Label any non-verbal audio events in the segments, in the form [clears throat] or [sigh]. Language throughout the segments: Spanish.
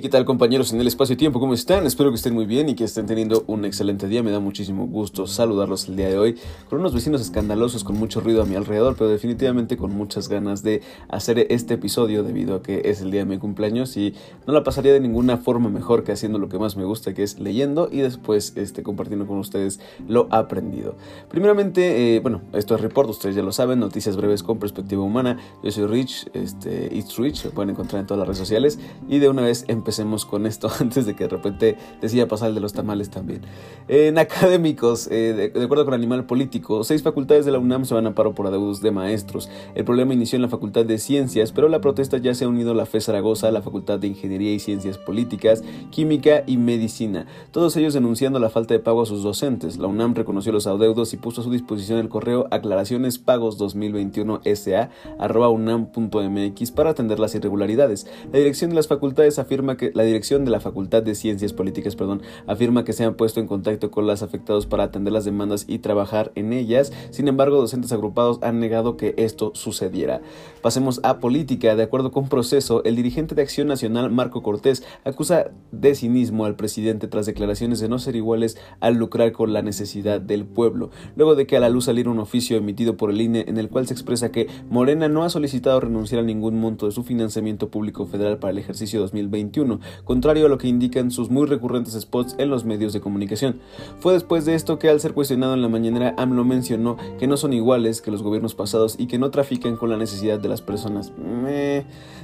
¿qué tal compañeros en el espacio-tiempo? ¿Cómo están? Espero que estén muy bien y que estén teniendo un excelente día. Me da muchísimo gusto saludarlos el día de hoy con unos vecinos escandalosos con mucho ruido a mi alrededor, pero definitivamente con muchas ganas de hacer este episodio debido a que es el día de mi cumpleaños y no la pasaría de ninguna forma mejor que haciendo lo que más me gusta, que es leyendo y después este, compartiendo con ustedes lo aprendido. Primeramente, eh, bueno, esto es Report, ustedes ya lo saben, noticias breves con perspectiva humana. Yo soy Rich, este, It's Rich, lo pueden encontrar en todas las redes sociales y de una vez empecemos con esto [laughs] antes de que de repente decida pasar el de los tamales también. En académicos, eh, de, acuerdo con Animal Político, seis facultades de la UNAM se van a paro por adeudos de maestros. El problema inició en la Facultad de Ciencias, pero la protesta ya se ha unido a la FE Zaragoza, la Facultad de Ingeniería y Ciencias Políticas, Química y Medicina. Todos ellos denunciando la falta de pago a sus docentes. La UNAM reconoció los adeudos y puso a su disposición el correo aclaraciones pagos 2021 sa unam.mx para atender las irregularidades. La dirección de las facultades afirma que la dirección de la Facultad de Ciencias Políticas, perdón, afirma que se han puesto en contacto con las afectados para atender las demandas y trabajar en ellas. Sin embargo, docentes agrupados han negado que esto sucediera. Pasemos a política. De acuerdo con proceso, el dirigente de Acción Nacional, Marco Cortés, acusa de cinismo al presidente tras declaraciones de no ser iguales al lucrar con la necesidad del pueblo. Luego de que a la luz saliera un oficio emitido por el INE en el cual se expresa que Morena no ha solicitado renunciar a ningún monto de su financiamiento público federal para el ejercicio 2021 contrario a lo que indican sus muy recurrentes spots en los medios de comunicación. Fue después de esto que al ser cuestionado en la mañanera, AMLO mencionó que no son iguales que los gobiernos pasados y que no trafican con la necesidad de las personas.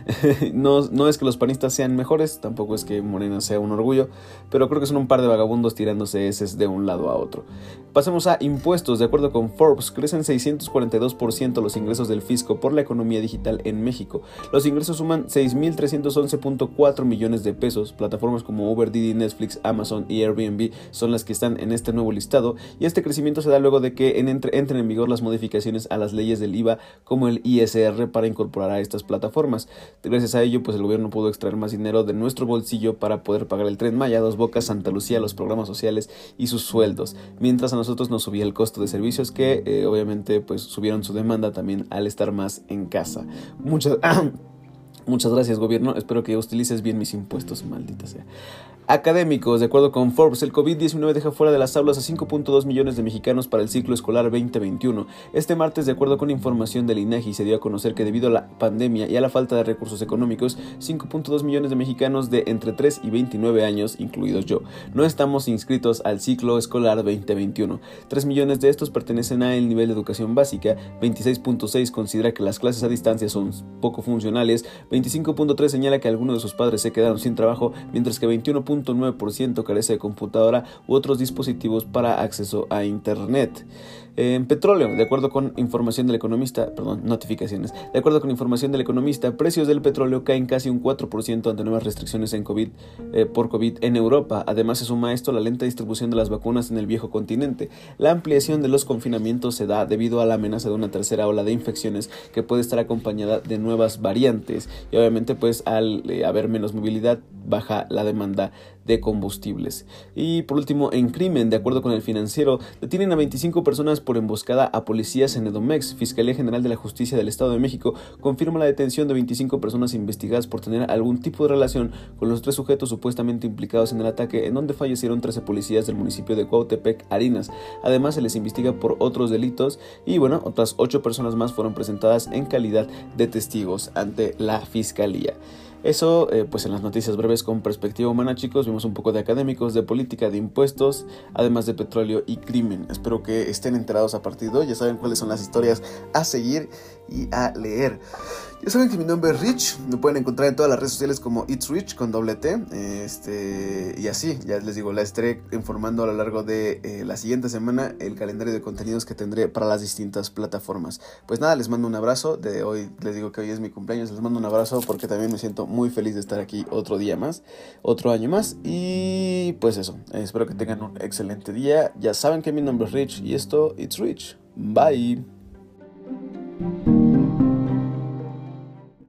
[laughs] no, no es que los panistas sean mejores, tampoco es que Morena sea un orgullo, pero creo que son un par de vagabundos tirándose heces de un lado a otro. Pasemos a impuestos. De acuerdo con Forbes, crecen 642% los ingresos del fisco por la economía digital en México. Los ingresos suman 6.311.4 millones de pesos. Plataformas como Uber, Didi, Netflix, Amazon y Airbnb son las que están en este nuevo listado. Y este crecimiento se da luego de que entren en vigor las modificaciones a las leyes del IVA como el ISR para incorporar a estas plataformas. Gracias a ello, pues el gobierno pudo extraer más dinero de nuestro bolsillo para poder pagar el tren Maya, Dos Bocas, Santa Lucía, los programas sociales y sus sueldos. Mientras a nosotros nos subía el costo de servicios que eh, obviamente pues subieron su demanda también al estar más en casa. Muchas... [clears throat] Muchas gracias gobierno, espero que utilices bien mis impuestos, maldita sea. Académicos, de acuerdo con Forbes, el COVID-19 deja fuera de las aulas a 5.2 millones de mexicanos para el ciclo escolar 2021. Este martes, de acuerdo con información del INEGI, se dio a conocer que debido a la pandemia y a la falta de recursos económicos, 5.2 millones de mexicanos de entre 3 y 29 años, incluidos yo, no estamos inscritos al ciclo escolar 2021. 3 millones de estos pertenecen al nivel de educación básica, 26.6 considera que las clases a distancia son poco funcionales, 25.3 señala que algunos de sus padres se quedaron sin trabajo, mientras que 21. 9% carece de computadora u otros dispositivos para acceso a Internet. En petróleo, de acuerdo con información del economista, perdón, notificaciones, de acuerdo con información del economista, precios del petróleo caen casi un 4% ante nuevas restricciones en COVID, eh, por COVID en Europa. Además se suma a esto la lenta distribución de las vacunas en el viejo continente. La ampliación de los confinamientos se da debido a la amenaza de una tercera ola de infecciones que puede estar acompañada de nuevas variantes y obviamente pues al eh, haber menos movilidad baja la demanda de combustibles. Y por último, en crimen, de acuerdo con el financiero, detienen a 25 personas por emboscada a policías en Edomex. Fiscalía General de la Justicia del Estado de México confirma la detención de 25 personas investigadas por tener algún tipo de relación con los tres sujetos supuestamente implicados en el ataque en donde fallecieron 13 policías del municipio de Cuautepec, Harinas. Además, se les investiga por otros delitos y bueno, otras 8 personas más fueron presentadas en calidad de testigos ante la Fiscalía. Eso, eh, pues en las noticias breves con perspectiva humana, chicos, vimos un poco de académicos, de política, de impuestos, además de petróleo y crimen. Espero que estén enterados a partir de hoy, ya saben cuáles son las historias a seguir y a leer. Ya saben que mi nombre es Rich, me pueden encontrar en todas las redes sociales como It's Rich con doble T. Este, y así, ya les digo, la estaré informando a lo largo de eh, la siguiente semana el calendario de contenidos que tendré para las distintas plataformas. Pues nada, les mando un abrazo. De hoy les digo que hoy es mi cumpleaños, les mando un abrazo porque también me siento muy feliz de estar aquí otro día más, otro año más. Y pues eso, espero que tengan un excelente día. Ya saben que mi nombre es Rich y esto, It's Rich. Bye.